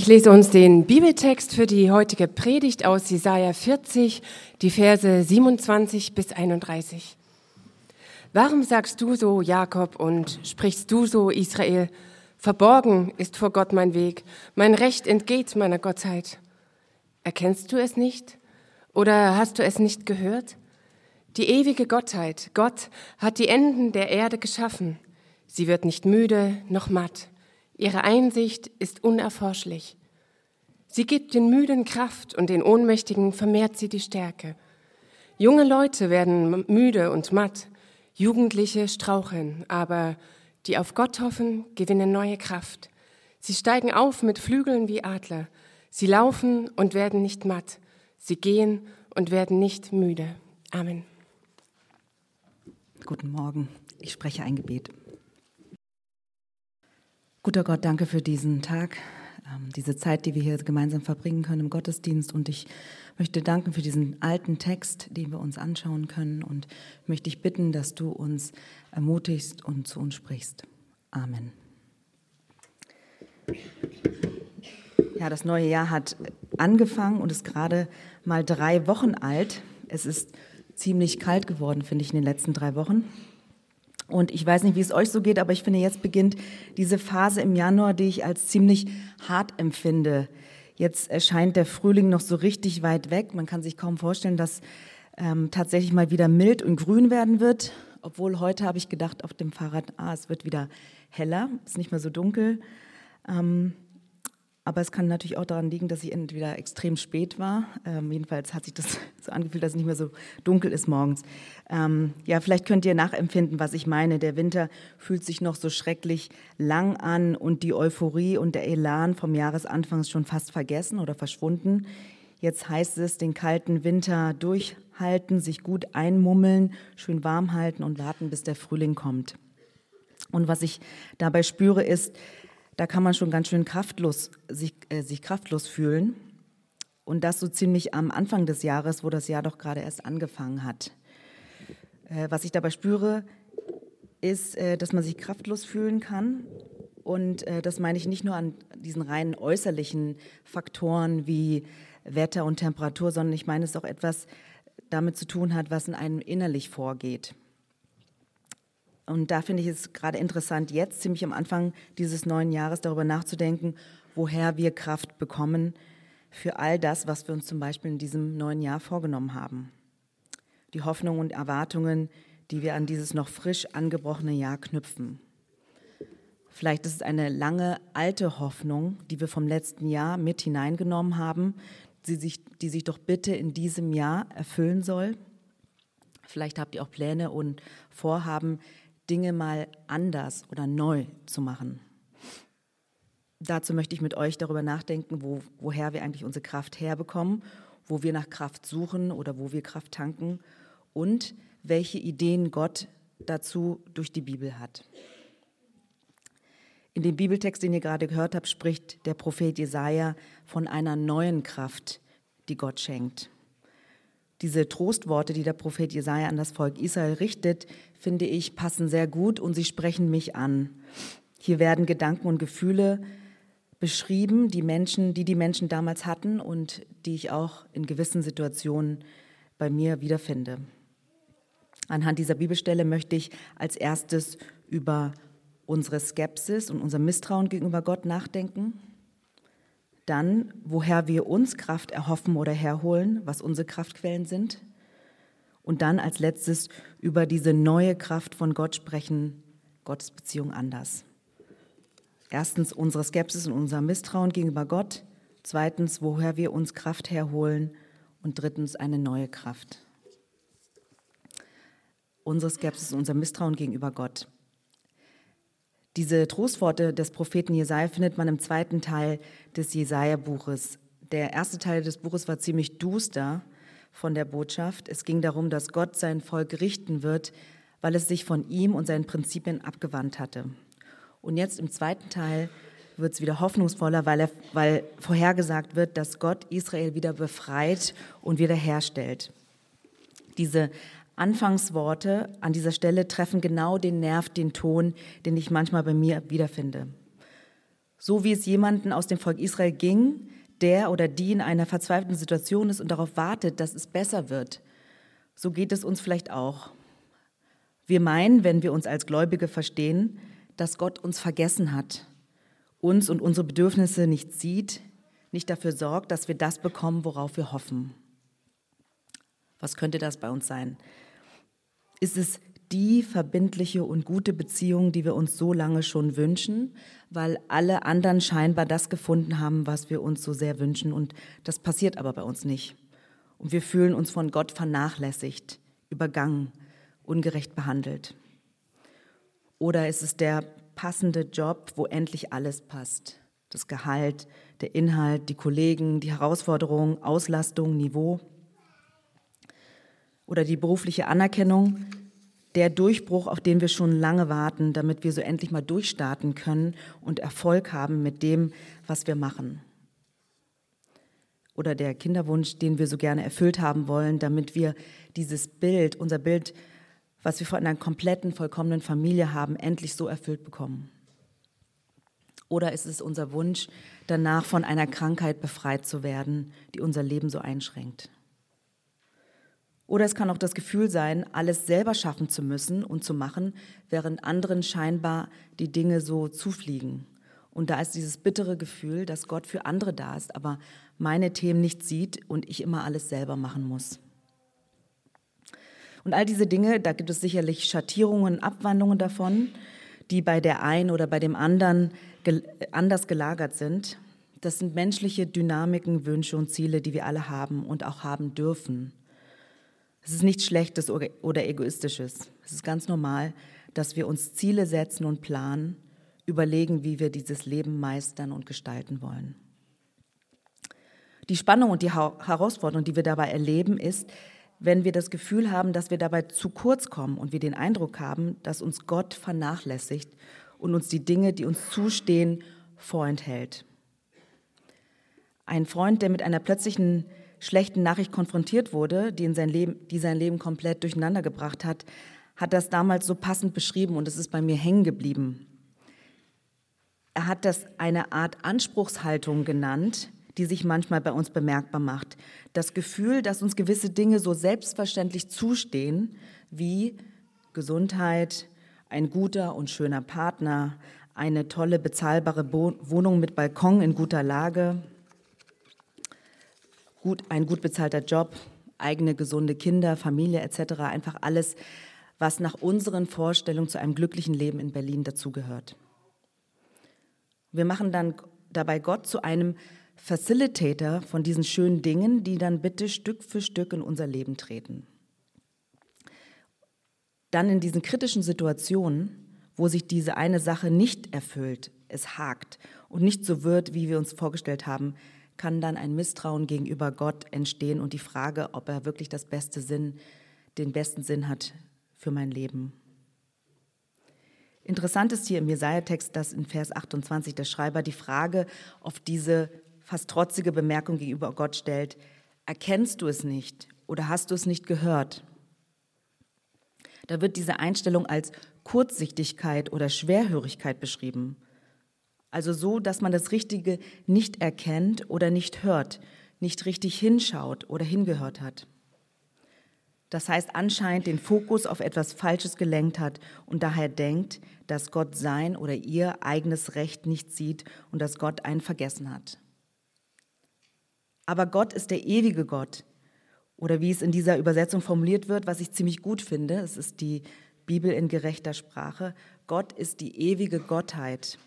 Ich lese uns den Bibeltext für die heutige Predigt aus Jesaja 40, die Verse 27 bis 31. Warum sagst du so, Jakob, und sprichst du so, Israel? Verborgen ist vor Gott mein Weg, mein Recht entgeht meiner Gottheit. Erkennst du es nicht? Oder hast du es nicht gehört? Die ewige Gottheit, Gott hat die Enden der Erde geschaffen. Sie wird nicht müde noch matt. Ihre Einsicht ist unerforschlich. Sie gibt den Müden Kraft und den Ohnmächtigen vermehrt sie die Stärke. Junge Leute werden müde und matt, Jugendliche straucheln, aber die auf Gott hoffen, gewinnen neue Kraft. Sie steigen auf mit Flügeln wie Adler. Sie laufen und werden nicht matt. Sie gehen und werden nicht müde. Amen. Guten Morgen. Ich spreche ein Gebet. Guter Gott, danke für diesen Tag, ähm, diese Zeit, die wir hier gemeinsam verbringen können im Gottesdienst. Und ich möchte danken für diesen alten Text, den wir uns anschauen können. Und möchte dich bitten, dass du uns ermutigst und zu uns sprichst. Amen. Ja, das neue Jahr hat angefangen und ist gerade mal drei Wochen alt. Es ist ziemlich kalt geworden, finde ich, in den letzten drei Wochen. Und ich weiß nicht, wie es euch so geht, aber ich finde, jetzt beginnt diese Phase im Januar, die ich als ziemlich hart empfinde. Jetzt erscheint der Frühling noch so richtig weit weg. Man kann sich kaum vorstellen, dass ähm, tatsächlich mal wieder mild und grün werden wird. Obwohl heute habe ich gedacht auf dem Fahrrad, ah, es wird wieder heller, es ist nicht mehr so dunkel. Ähm, aber es kann natürlich auch daran liegen, dass ich entweder extrem spät war. Ähm, jedenfalls hat sich das so angefühlt, dass es nicht mehr so dunkel ist morgens. Ähm, ja, vielleicht könnt ihr nachempfinden, was ich meine. Der Winter fühlt sich noch so schrecklich lang an und die Euphorie und der Elan vom Jahresanfang ist schon fast vergessen oder verschwunden. Jetzt heißt es, den kalten Winter durchhalten, sich gut einmummeln, schön warm halten und warten, bis der Frühling kommt. Und was ich dabei spüre, ist, da kann man schon ganz schön kraftlos, sich, äh, sich kraftlos fühlen. Und das so ziemlich am Anfang des Jahres, wo das Jahr doch gerade erst angefangen hat. Äh, was ich dabei spüre, ist, äh, dass man sich kraftlos fühlen kann. Und äh, das meine ich nicht nur an diesen rein äußerlichen Faktoren wie Wetter und Temperatur, sondern ich meine es auch etwas damit zu tun hat, was in einem innerlich vorgeht. Und da finde ich es gerade interessant, jetzt ziemlich am Anfang dieses neuen Jahres darüber nachzudenken, woher wir Kraft bekommen für all das, was wir uns zum Beispiel in diesem neuen Jahr vorgenommen haben. Die Hoffnungen und Erwartungen, die wir an dieses noch frisch angebrochene Jahr knüpfen. Vielleicht ist es eine lange alte Hoffnung, die wir vom letzten Jahr mit hineingenommen haben, die sich, die sich doch bitte in diesem Jahr erfüllen soll. Vielleicht habt ihr auch Pläne und Vorhaben, Dinge mal anders oder neu zu machen. Dazu möchte ich mit euch darüber nachdenken, wo, woher wir eigentlich unsere Kraft herbekommen, wo wir nach Kraft suchen oder wo wir Kraft tanken und welche Ideen Gott dazu durch die Bibel hat. In dem Bibeltext, den ihr gerade gehört habt, spricht der Prophet Jesaja von einer neuen Kraft, die Gott schenkt. Diese Trostworte, die der Prophet Jesaja an das Volk Israel richtet, finde ich, passen sehr gut und sie sprechen mich an. Hier werden Gedanken und Gefühle beschrieben, die Menschen, die die Menschen damals hatten und die ich auch in gewissen Situationen bei mir wiederfinde. Anhand dieser Bibelstelle möchte ich als erstes über unsere Skepsis und unser Misstrauen gegenüber Gott nachdenken dann, woher wir uns Kraft erhoffen oder herholen, was unsere Kraftquellen sind. Und dann als letztes über diese neue Kraft von Gott sprechen, Gottes Beziehung anders. Erstens unsere Skepsis und unser Misstrauen gegenüber Gott. Zweitens, woher wir uns Kraft herholen. Und drittens, eine neue Kraft. Unsere Skepsis und unser Misstrauen gegenüber Gott. Diese Trostworte des Propheten Jesaja findet man im zweiten Teil des Jesaja-Buches. Der erste Teil des Buches war ziemlich duster von der Botschaft. Es ging darum, dass Gott sein Volk richten wird, weil es sich von ihm und seinen Prinzipien abgewandt hatte. Und jetzt im zweiten Teil wird es wieder hoffnungsvoller, weil, er, weil vorhergesagt wird, dass Gott Israel wieder befreit und wiederherstellt. Diese Anfangsworte an dieser Stelle treffen genau den Nerv, den Ton, den ich manchmal bei mir wiederfinde. So wie es jemanden aus dem Volk Israel ging, der oder die in einer verzweifelten Situation ist und darauf wartet, dass es besser wird, so geht es uns vielleicht auch. Wir meinen, wenn wir uns als Gläubige verstehen, dass Gott uns vergessen hat, uns und unsere Bedürfnisse nicht sieht, nicht dafür sorgt, dass wir das bekommen, worauf wir hoffen. Was könnte das bei uns sein? Ist es die verbindliche und gute Beziehung, die wir uns so lange schon wünschen, weil alle anderen scheinbar das gefunden haben, was wir uns so sehr wünschen und das passiert aber bei uns nicht. Und wir fühlen uns von Gott vernachlässigt, übergangen, ungerecht behandelt. Oder ist es der passende Job, wo endlich alles passt? Das Gehalt, der Inhalt, die Kollegen, die Herausforderungen, Auslastung, Niveau oder die berufliche Anerkennung, der Durchbruch, auf den wir schon lange warten, damit wir so endlich mal durchstarten können und Erfolg haben mit dem, was wir machen. Oder der Kinderwunsch, den wir so gerne erfüllt haben wollen, damit wir dieses Bild, unser Bild, was wir von einer kompletten, vollkommenen Familie haben, endlich so erfüllt bekommen. Oder ist es unser Wunsch, danach von einer Krankheit befreit zu werden, die unser Leben so einschränkt? Oder es kann auch das Gefühl sein, alles selber schaffen zu müssen und zu machen, während anderen scheinbar die Dinge so zufliegen. Und da ist dieses bittere Gefühl, dass Gott für andere da ist, aber meine Themen nicht sieht und ich immer alles selber machen muss. Und all diese Dinge, da gibt es sicherlich Schattierungen, Abwandlungen davon, die bei der einen oder bei dem anderen anders gelagert sind. Das sind menschliche Dynamiken, Wünsche und Ziele, die wir alle haben und auch haben dürfen. Es ist nichts Schlechtes oder Egoistisches. Es ist ganz normal, dass wir uns Ziele setzen und planen, überlegen, wie wir dieses Leben meistern und gestalten wollen. Die Spannung und die Herausforderung, die wir dabei erleben, ist, wenn wir das Gefühl haben, dass wir dabei zu kurz kommen und wir den Eindruck haben, dass uns Gott vernachlässigt und uns die Dinge, die uns zustehen, vorenthält. Ein Freund, der mit einer plötzlichen schlechten Nachricht konfrontiert wurde, die, in sein Leben, die sein Leben komplett durcheinander gebracht hat, hat das damals so passend beschrieben und es ist bei mir hängen geblieben. Er hat das eine Art Anspruchshaltung genannt, die sich manchmal bei uns bemerkbar macht. Das Gefühl, dass uns gewisse Dinge so selbstverständlich zustehen, wie Gesundheit, ein guter und schöner Partner, eine tolle, bezahlbare Wohnung mit Balkon in guter Lage, gut, ein gut bezahlter Job, eigene gesunde Kinder, Familie etc. Einfach alles, was nach unseren Vorstellungen zu einem glücklichen Leben in Berlin dazugehört. Wir machen dann dabei Gott zu einem Facilitator von diesen schönen Dingen, die dann bitte Stück für Stück in unser Leben treten. Dann in diesen kritischen Situationen, wo sich diese eine Sache nicht erfüllt, es hakt und nicht so wird, wie wir uns vorgestellt haben, kann dann ein Misstrauen gegenüber Gott entstehen und die Frage, ob er wirklich das beste Sinn, den besten Sinn hat für mein Leben. Interessant ist hier im Jesaja-Text, dass in Vers 28 der Schreiber die Frage auf diese fast trotzige Bemerkung gegenüber Gott stellt: Erkennst du es nicht oder hast du es nicht gehört? Da wird diese Einstellung als Kurzsichtigkeit oder Schwerhörigkeit beschrieben. Also so, dass man das Richtige nicht erkennt oder nicht hört, nicht richtig hinschaut oder hingehört hat. Das heißt anscheinend den Fokus auf etwas Falsches gelenkt hat und daher denkt, dass Gott sein oder ihr eigenes Recht nicht sieht und dass Gott einen vergessen hat. Aber Gott ist der ewige Gott. Oder wie es in dieser Übersetzung formuliert wird, was ich ziemlich gut finde, es ist die Bibel in gerechter Sprache, Gott ist die ewige Gottheit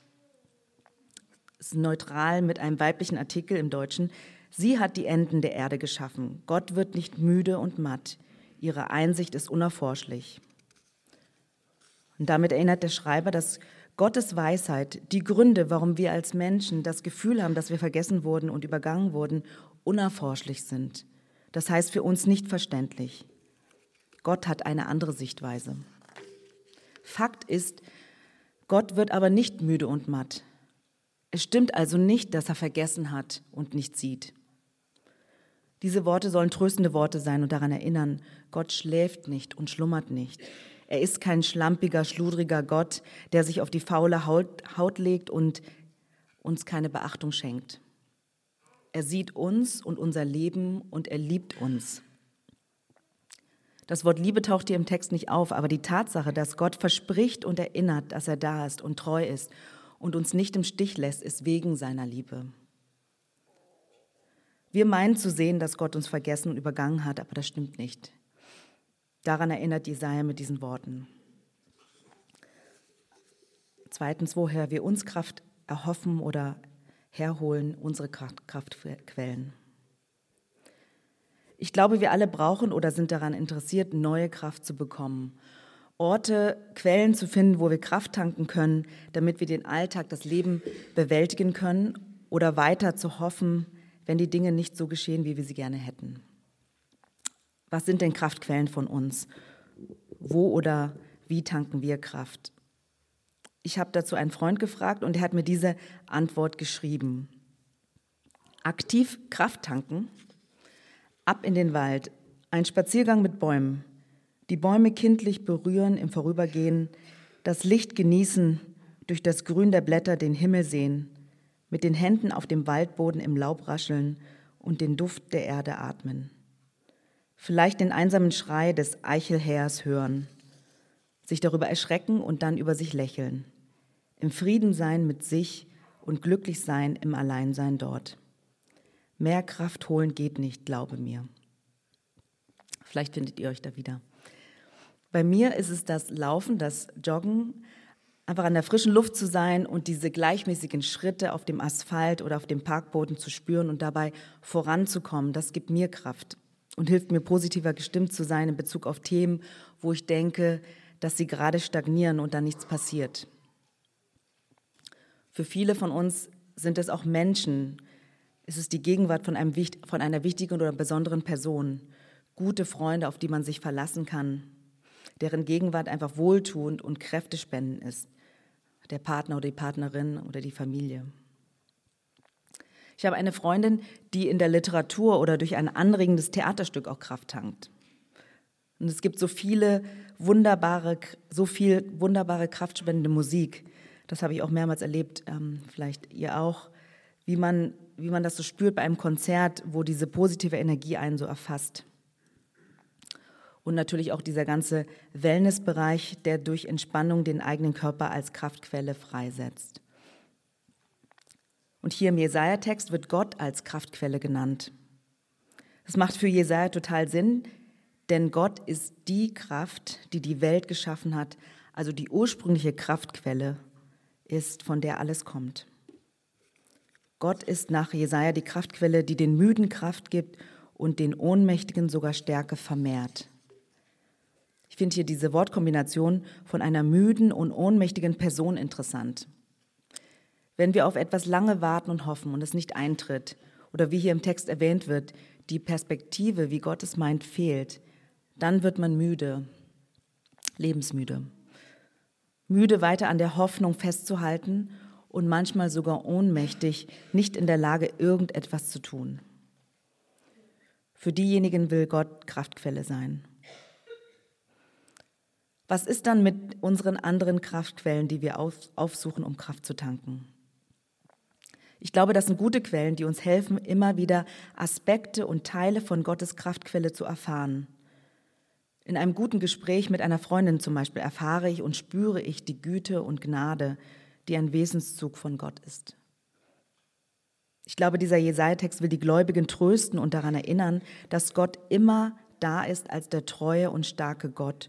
ist neutral mit einem weiblichen Artikel im Deutschen. Sie hat die Enden der Erde geschaffen. Gott wird nicht müde und matt. Ihre Einsicht ist unerforschlich. Und damit erinnert der Schreiber, dass Gottes Weisheit, die Gründe, warum wir als Menschen das Gefühl haben, dass wir vergessen wurden und übergangen wurden, unerforschlich sind. Das heißt für uns nicht verständlich. Gott hat eine andere Sichtweise. Fakt ist, Gott wird aber nicht müde und matt. Es stimmt also nicht, dass er vergessen hat und nicht sieht. Diese Worte sollen tröstende Worte sein und daran erinnern, Gott schläft nicht und schlummert nicht. Er ist kein schlampiger, schludriger Gott, der sich auf die faule Haut, Haut legt und, uns keine Beachtung schenkt. Er sieht uns und unser Leben und er liebt uns. Das Wort Liebe taucht hier im Text nicht auf, aber die Tatsache, dass Gott verspricht und erinnert, dass er da ist und treu ist und uns nicht im Stich lässt, ist wegen seiner Liebe. Wir meinen zu sehen, dass Gott uns vergessen und übergangen hat, aber das stimmt nicht. Daran erinnert Jesaja mit diesen Worten. Zweitens, woher wir uns Kraft erhoffen oder herholen, unsere Kraftquellen. Ich glaube, wir alle brauchen oder sind daran interessiert, neue Kraft zu bekommen. Orte, Quellen zu finden, wo wir Kraft tanken können, damit wir den Alltag, das Leben bewältigen können oder weiter zu hoffen, wenn die Dinge nicht so geschehen, wie wir sie gerne hätten. Was sind denn Kraftquellen von uns? Wo oder wie tanken wir Kraft? Ich habe dazu einen Freund gefragt und er hat mir diese Antwort geschrieben. Aktiv Kraft tanken, ab in den Wald, ein Spaziergang mit Bäumen, die Bäume kindlich berühren im Vorübergehen, das Licht genießen, durch das Grün der Blätter den Himmel sehen, mit den Händen auf dem Waldboden im Laub rascheln und den Duft der Erde atmen. Vielleicht den einsamen Schrei des Eichelhähers hören, sich darüber erschrecken und dann über sich lächeln. Im Frieden sein mit sich und glücklich sein im Alleinsein dort. Mehr Kraft holen geht nicht, glaube mir. Vielleicht findet ihr euch da wieder. Bei mir ist es das Laufen, das Joggen, einfach an der frischen Luft zu sein und diese gleichmäßigen Schritte auf dem Asphalt oder auf dem Parkboden zu spüren und dabei voranzukommen, das gibt mir Kraft und hilft mir positiver gestimmt zu sein in Bezug auf Themen, wo ich denke, dass sie gerade stagnieren und da nichts passiert. Für viele von uns sind es auch Menschen. Es ist die Gegenwart von, einem, von einer wichtigen oder besonderen Person, gute Freunde, auf die man sich verlassen kann, deren Gegenwart einfach wohltuend und kräftespendend ist der Partner oder die Partnerin oder die Familie. Ich habe eine Freundin, die in der Literatur oder durch ein anregendes Theaterstück auch Kraft tankt. Und es gibt so viele wunderbare, so viel wunderbare kraftspendende Musik. Das habe ich auch mehrmals erlebt, ähm, vielleicht ihr auch, wie man, wie man das so spürt bei einem Konzert, wo diese positive Energie einen so erfasst und natürlich auch dieser ganze Wellnessbereich, der durch Entspannung den eigenen Körper als Kraftquelle freisetzt. Und hier im Jesaja-Text wird Gott als Kraftquelle genannt. Das macht für Jesaja total Sinn, denn Gott ist die Kraft, die die Welt geschaffen hat, also die ursprüngliche Kraftquelle ist, von der alles kommt. Gott ist nach Jesaja die Kraftquelle, die den Müden Kraft gibt und den Ohnmächtigen sogar Stärke vermehrt. Ich finde hier diese Wortkombination von einer müden und ohnmächtigen Person interessant. Wenn wir auf etwas lange warten und hoffen und es nicht eintritt, oder wie hier im Text erwähnt wird, die Perspektive, wie Gott es meint, fehlt, dann wird man müde, lebensmüde. Müde weiter an der Hoffnung festzuhalten und manchmal sogar ohnmächtig, nicht in der Lage, irgendetwas zu tun. Für diejenigen will Gott Kraftquelle sein. Was ist dann mit unseren anderen Kraftquellen, die wir aufsuchen, um Kraft zu tanken? Ich glaube, das sind gute Quellen, die uns helfen, immer wieder Aspekte und Teile von Gottes Kraftquelle zu erfahren. In einem guten Gespräch mit einer Freundin zum Beispiel erfahre ich und spüre ich die Güte und Gnade, die ein Wesenszug von Gott ist. Ich glaube, dieser Jesaja-Text will die Gläubigen trösten und daran erinnern, dass Gott immer da ist als der treue und starke Gott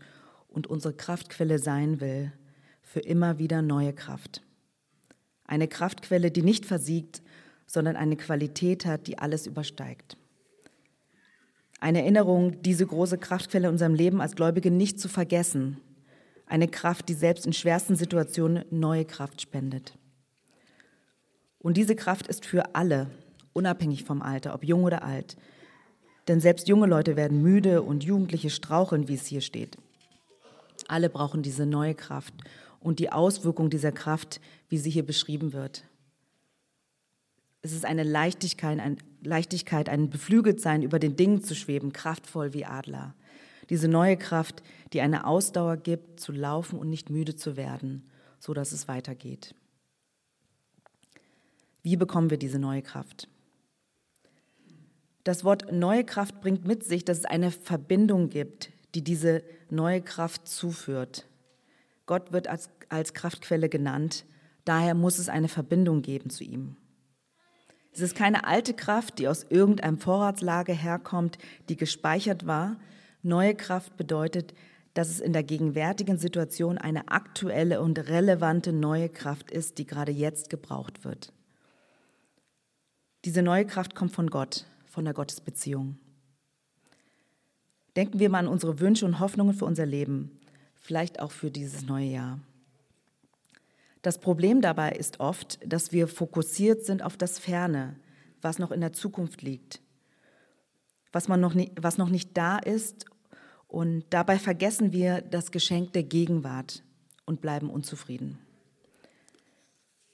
und unsere Kraftquelle sein will für immer wieder neue Kraft. Eine Kraftquelle, die nicht versiegt, sondern eine Qualität hat, die alles übersteigt. Eine Erinnerung, diese große Kraftquelle in unserem Leben als Gläubige nicht zu vergessen. Eine Kraft, die selbst in schwersten Situationen neue Kraft spendet. Und diese Kraft ist für alle, unabhängig vom Alter, ob jung oder alt. Denn selbst junge Leute werden müde und Jugendliche straucheln, wie es hier steht. Alle brauchen diese neue Kraft und die Auswirkung dieser Kraft, wie sie hier beschrieben wird. Es ist eine Leichtigkeit, ein Leichtigkeit, ein Beflügeltsein, über den Dingen zu schweben, kraftvoll wie Adler. Diese neue Kraft, die eine Ausdauer gibt, zu laufen und nicht müde zu werden, so dass es weitergeht. Wie bekommen wir diese neue Kraft? Das Wort neue Kraft bringt mit sich, dass es eine Verbindung gibt, die diese neue Kraft zuführt. Gott wird als, als Kraftquelle genannt, daher muss es eine Verbindung geben zu ihm. Es ist keine alte Kraft, die aus irgendeinem Vorratslager herkommt, die gespeichert war. Neue Kraft bedeutet, dass es in der gegenwärtigen Situation eine aktuelle und relevante neue Kraft ist, die gerade jetzt gebraucht wird. Diese neue Kraft kommt von Gott, von der Gottesbeziehung. Denken wir mal an unsere Wünsche und Hoffnungen für unser Leben, vielleicht auch für dieses neue Jahr. Das Problem dabei ist oft, dass wir fokussiert sind auf das Ferne, was noch in der Zukunft liegt, was, man noch, nie, was noch nicht da ist und dabei vergessen wir das Geschenk der Gegenwart und bleiben unzufrieden.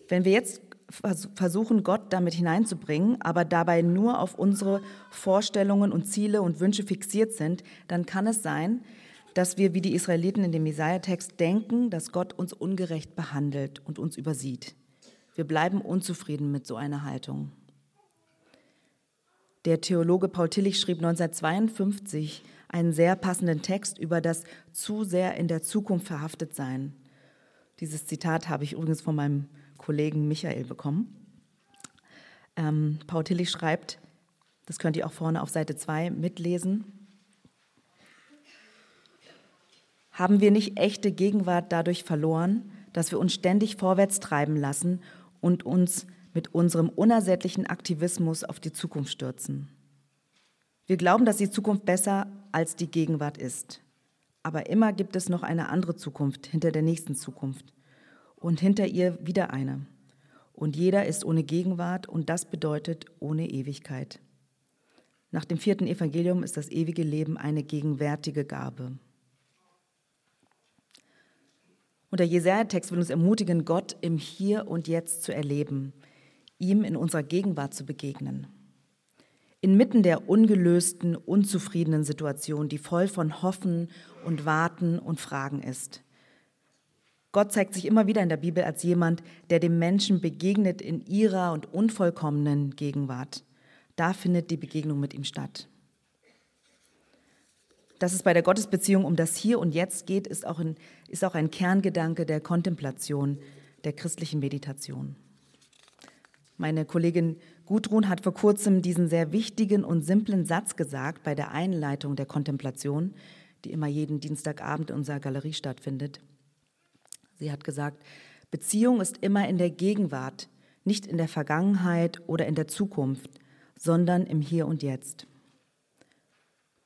Wenn wir jetzt versuchen, Gott damit hineinzubringen, aber dabei nur auf unsere Vorstellungen und Ziele und Wünsche fixiert sind, dann kann es sein, dass wir wie die Israeliten in dem Jesaja-Text denken, dass Gott uns ungerecht behandelt und uns übersieht. Wir bleiben unzufrieden mit so einer Haltung. Der Theologe Paul Tillich schrieb 1952 einen sehr passenden Text über das zu sehr in der Zukunft verhaftet sein. Dieses Zitat habe ich übrigens von meinem Kollegen Michael bekommen. Ähm, Paul Tillich schreibt, das könnt ihr auch vorne auf Seite 2 mitlesen, haben wir nicht echte Gegenwart dadurch verloren, dass wir uns ständig vorwärts treiben lassen und uns mit unserem unersättlichen Aktivismus auf die Zukunft stürzen. Wir glauben, dass die Zukunft besser als die Gegenwart ist. Aber immer gibt es noch eine andere Zukunft hinter der nächsten Zukunft und hinter ihr wieder eine. Und jeder ist ohne Gegenwart und das bedeutet ohne Ewigkeit. Nach dem vierten Evangelium ist das ewige Leben eine gegenwärtige Gabe. Und der Jesaja-Text will uns ermutigen, Gott im Hier und Jetzt zu erleben, ihm in unserer Gegenwart zu begegnen. Inmitten der ungelösten, unzufriedenen Situation, die voll von Hoffen und Warten und Fragen ist. Gott zeigt sich immer wieder in der Bibel als jemand, der dem Menschen begegnet in ihrer und unvollkommenen Gegenwart. Da findet die Begegnung mit ihm statt. Dass es bei der Gottesbeziehung um das Hier und Jetzt geht, ist auch, ein, ist auch ein Kerngedanke der Kontemplation, der christlichen Meditation. Meine Kollegin Gudrun hat vor kurzem diesen sehr wichtigen und simplen Satz gesagt bei der Einleitung der Kontemplation, die immer jeden Dienstagabend in unserer Galerie stattfindet. Sie hat gesagt, Beziehung ist immer in der Gegenwart, nicht in der Vergangenheit oder in der Zukunft, sondern im Hier und Jetzt.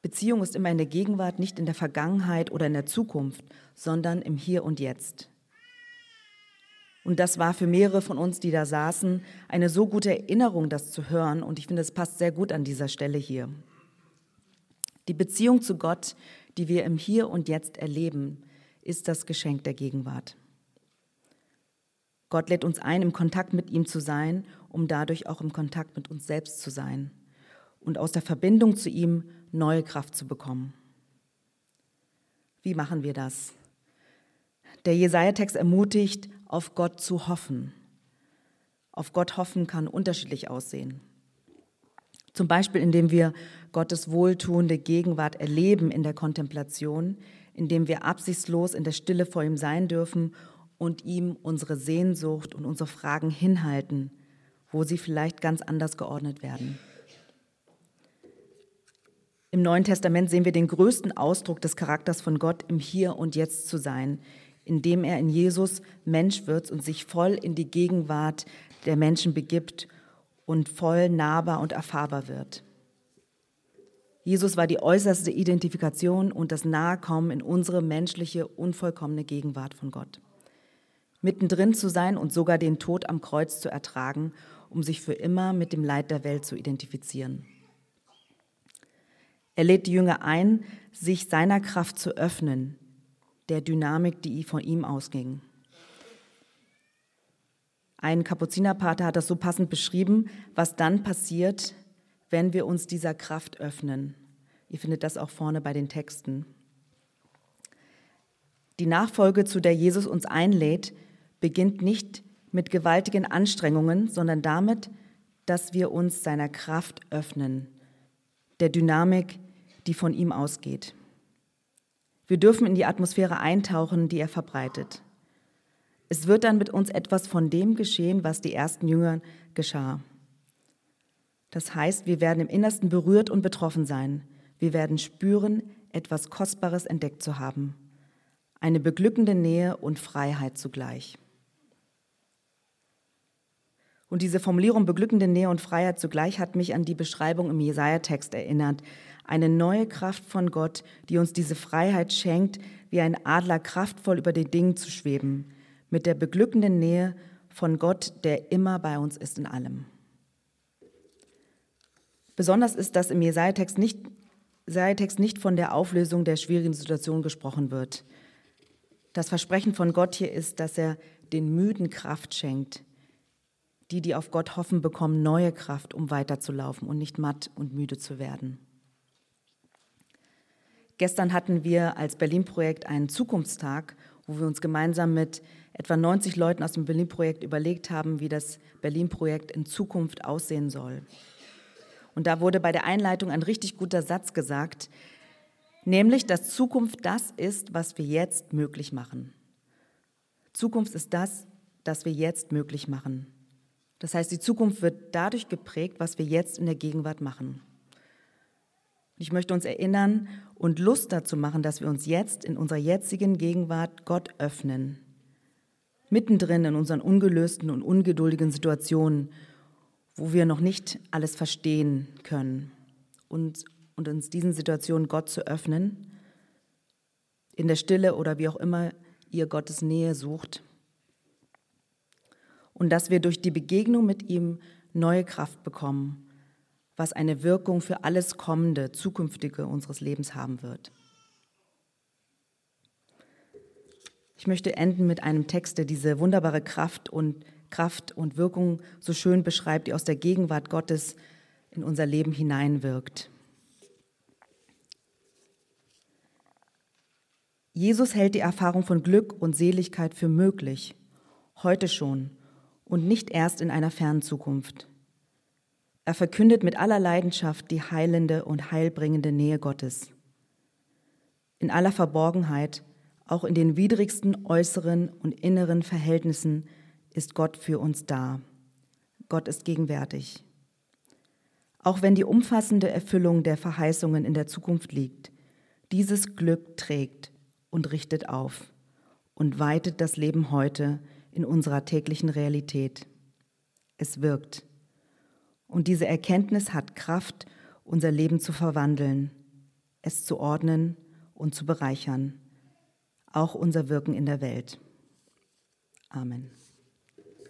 Beziehung ist immer in der Gegenwart, nicht in der Vergangenheit oder in der Zukunft, sondern im Hier und Jetzt. Und das war für mehrere von uns, die da saßen, eine so gute Erinnerung, das zu hören. Und ich finde, es passt sehr gut an dieser Stelle hier. Die Beziehung zu Gott, die wir im Hier und Jetzt erleben, ist das Geschenk der Gegenwart. Gott lädt uns ein, im Kontakt mit ihm zu sein, um dadurch auch im Kontakt mit uns selbst zu sein und aus der Verbindung zu ihm neue Kraft zu bekommen. Wie machen wir das? Der Jesaja-Text ermutigt, auf Gott zu hoffen. Auf Gott hoffen kann unterschiedlich aussehen. Zum Beispiel, indem wir Gottes wohltuende Gegenwart erleben in der Kontemplation, indem wir absichtslos in der Stille vor ihm sein dürfen und ihm unsere Sehnsucht und unsere Fragen hinhalten, wo sie vielleicht ganz anders geordnet werden. Im Neuen Testament sehen wir den größten Ausdruck des Charakters von Gott im Hier und Jetzt zu sein, indem er in Jesus Mensch wird und sich voll in die Gegenwart der Menschen begibt und voll nahbar und erfahrbar wird. Jesus war die äußerste Identifikation und das Nahekommen in unsere menschliche, unvollkommene Gegenwart von Gott. Mittendrin zu sein und sogar den Tod am Kreuz zu ertragen, um sich für immer mit dem Leid der Welt zu identifizieren. Er lädt die Jünger ein, sich seiner Kraft zu öffnen, der Dynamik, die von ihm ausging. Ein Kapuzinerpater hat das so passend beschrieben, was dann passiert, wenn wir uns dieser Kraft öffnen. Ihr findet das auch vorne bei den Texten. Die Nachfolge, zu der Jesus uns einlädt, beginnt nicht mit gewaltigen Anstrengungen, sondern damit, dass wir uns seiner Kraft öffnen, der Dynamik, die von ihm ausgeht. Wir dürfen in die Atmosphäre eintauchen, die er verbreitet. Es wird dann mit uns etwas von dem geschehen, was die ersten Jünger geschah. Das heißt, wir werden im Innersten berührt und betroffen sein. Wir werden spüren, etwas Kostbares entdeckt zu haben. Eine beglückende Nähe und Freiheit zugleich. Und diese Formulierung beglückende Nähe und Freiheit zugleich hat mich an die Beschreibung im Jesaja-Text erinnert. Eine neue Kraft von Gott, die uns diese Freiheit schenkt, wie ein Adler kraftvoll über den Dingen zu schweben, mit der beglückenden Nähe von Gott, der immer bei uns ist in allem. Besonders ist, dass im Jesaja-Text nicht, Jesaja nicht von der Auflösung der schwierigen Situation gesprochen wird. Das Versprechen von Gott hier ist, dass er den Müden Kraft schenkt. Die, die auf Gott hoffen, bekommen neue Kraft, um weiterzulaufen und nicht matt und müde zu werden. Gestern hatten wir als Berlin-Projekt einen Zukunftstag, wo wir uns gemeinsam mit etwa 90 Leuten aus dem Berlin-Projekt überlegt haben, wie das Berlin-Projekt in Zukunft aussehen soll. Und da wurde bei der Einleitung ein richtig guter Satz gesagt, nämlich, dass Zukunft das ist, was wir jetzt möglich machen. Zukunft ist das, das wir jetzt möglich machen. Das heißt, die Zukunft wird dadurch geprägt, was wir jetzt in der Gegenwart machen. Ich möchte uns erinnern und Lust dazu machen, dass wir uns jetzt in unserer jetzigen Gegenwart Gott öffnen. Mittendrin in unseren ungelösten und ungeduldigen Situationen wo wir noch nicht alles verstehen können und, und uns diesen Situationen Gott zu öffnen, in der Stille oder wie auch immer ihr Gottes Nähe sucht. Und dass wir durch die Begegnung mit ihm neue Kraft bekommen, was eine Wirkung für alles Kommende, Zukünftige unseres Lebens haben wird. Ich möchte enden mit einem Text, der diese wunderbare Kraft und Kraft und Wirkung so schön beschreibt, die aus der Gegenwart Gottes in unser Leben hineinwirkt. Jesus hält die Erfahrung von Glück und Seligkeit für möglich, heute schon und nicht erst in einer fernen Zukunft. Er verkündet mit aller Leidenschaft die heilende und heilbringende Nähe Gottes. In aller Verborgenheit, auch in den widrigsten äußeren und inneren Verhältnissen, ist Gott für uns da. Gott ist gegenwärtig. Auch wenn die umfassende Erfüllung der Verheißungen in der Zukunft liegt, dieses Glück trägt und richtet auf und weitet das Leben heute in unserer täglichen Realität. Es wirkt. Und diese Erkenntnis hat Kraft, unser Leben zu verwandeln, es zu ordnen und zu bereichern, auch unser Wirken in der Welt. Amen.